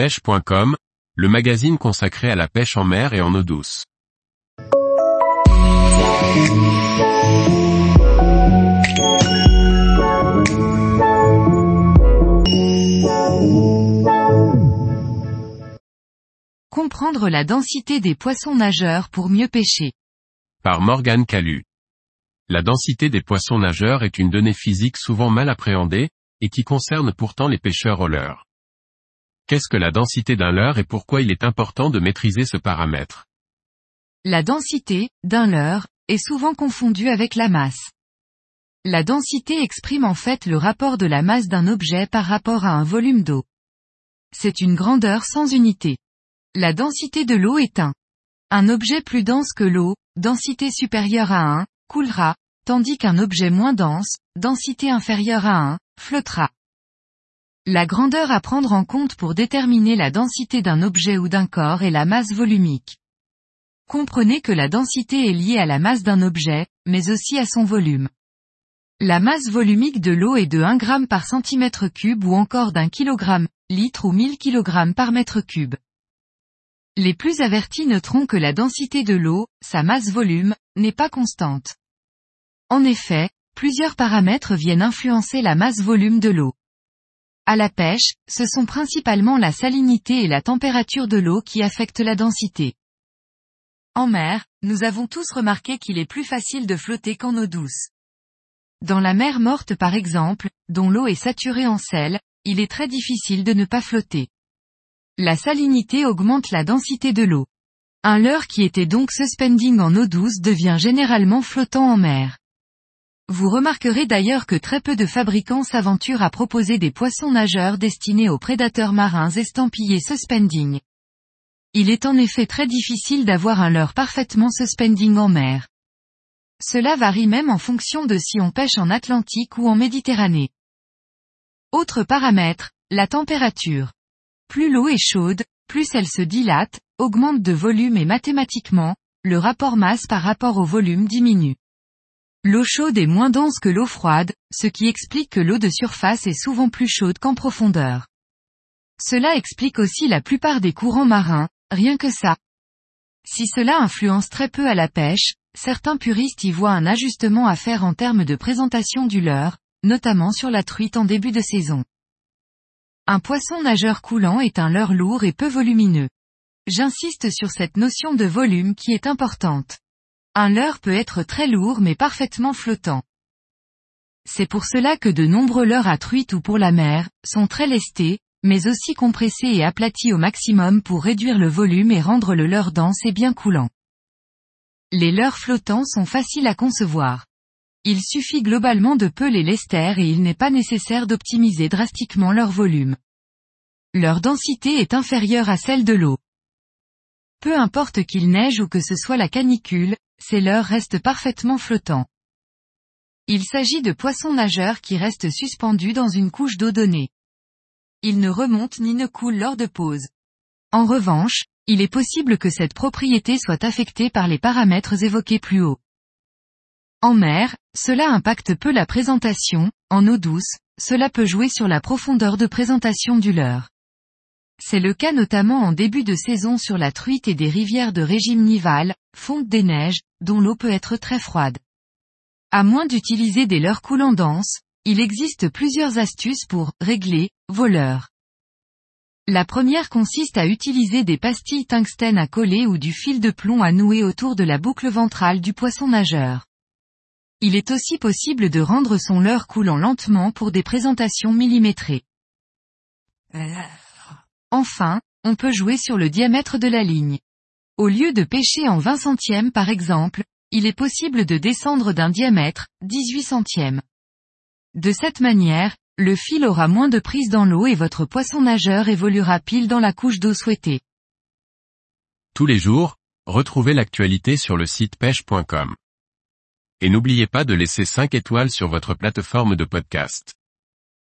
pêche.com, le magazine consacré à la pêche en mer et en eau douce. Comprendre la densité des poissons nageurs pour mieux pêcher. Par Morgane Calu. La densité des poissons nageurs est une donnée physique souvent mal appréhendée, et qui concerne pourtant les pêcheurs au leurre. Qu'est-ce que la densité d'un leurre et pourquoi il est important de maîtriser ce paramètre? La densité, d'un leurre, est souvent confondue avec la masse. La densité exprime en fait le rapport de la masse d'un objet par rapport à un volume d'eau. C'est une grandeur sans unité. La densité de l'eau est 1. Un objet plus dense que l'eau, densité supérieure à 1, coulera, tandis qu'un objet moins dense, densité inférieure à 1, flottera. La grandeur à prendre en compte pour déterminer la densité d'un objet ou d'un corps est la masse volumique. Comprenez que la densité est liée à la masse d'un objet, mais aussi à son volume. La masse volumique de l'eau est de 1 g par centimètre cube ou encore d'un kilogramme, litre ou 1000 kg par mètre cube. Les plus avertis noteront que la densité de l'eau, sa masse volume, n'est pas constante. En effet, plusieurs paramètres viennent influencer la masse volume de l'eau. À la pêche, ce sont principalement la salinité et la température de l'eau qui affectent la densité. En mer, nous avons tous remarqué qu'il est plus facile de flotter qu'en eau douce. Dans la mer morte par exemple, dont l'eau est saturée en sel, il est très difficile de ne pas flotter. La salinité augmente la densité de l'eau. Un leurre qui était donc suspending en eau douce devient généralement flottant en mer. Vous remarquerez d'ailleurs que très peu de fabricants s'aventurent à proposer des poissons nageurs destinés aux prédateurs marins estampillés suspending. Il est en effet très difficile d'avoir un leurre parfaitement suspending en mer. Cela varie même en fonction de si on pêche en Atlantique ou en Méditerranée. Autre paramètre, la température. Plus l'eau est chaude, plus elle se dilate, augmente de volume et mathématiquement, le rapport masse par rapport au volume diminue. L'eau chaude est moins dense que l'eau froide, ce qui explique que l'eau de surface est souvent plus chaude qu'en profondeur. Cela explique aussi la plupart des courants marins, rien que ça. Si cela influence très peu à la pêche, certains puristes y voient un ajustement à faire en termes de présentation du leurre, notamment sur la truite en début de saison. Un poisson nageur coulant est un leurre lourd et peu volumineux. J'insiste sur cette notion de volume qui est importante. Un leurre peut être très lourd mais parfaitement flottant. C'est pour cela que de nombreux leurres à truite ou pour la mer, sont très lestés, mais aussi compressés et aplatis au maximum pour réduire le volume et rendre le leurre dense et bien coulant. Les leurres flottants sont faciles à concevoir. Il suffit globalement de peu les lester et il n'est pas nécessaire d'optimiser drastiquement leur volume. Leur densité est inférieure à celle de l'eau. Peu importe qu'il neige ou que ce soit la canicule, ces leurres restent parfaitement flottants. Il s'agit de poissons nageurs qui restent suspendus dans une couche d'eau donnée. Ils ne remontent ni ne coulent lors de pause. En revanche, il est possible que cette propriété soit affectée par les paramètres évoqués plus haut. En mer, cela impacte peu la présentation, en eau douce, cela peut jouer sur la profondeur de présentation du leurre. C'est le cas notamment en début de saison sur la truite et des rivières de régime nival, fonte des neiges, dont l'eau peut être très froide. À moins d'utiliser des leurres coulants denses, il existe plusieurs astuces pour régler vos leurres. La première consiste à utiliser des pastilles tungstène à coller ou du fil de plomb à nouer autour de la boucle ventrale du poisson nageur. Il est aussi possible de rendre son leurre coulant lentement pour des présentations millimétrées. Enfin, on peut jouer sur le diamètre de la ligne. Au lieu de pêcher en 20 centièmes par exemple, il est possible de descendre d'un diamètre, 18 centièmes. De cette manière, le fil aura moins de prise dans l'eau et votre poisson nageur évoluera pile dans la couche d'eau souhaitée. Tous les jours, retrouvez l'actualité sur le site pêche.com. Et n'oubliez pas de laisser 5 étoiles sur votre plateforme de podcast.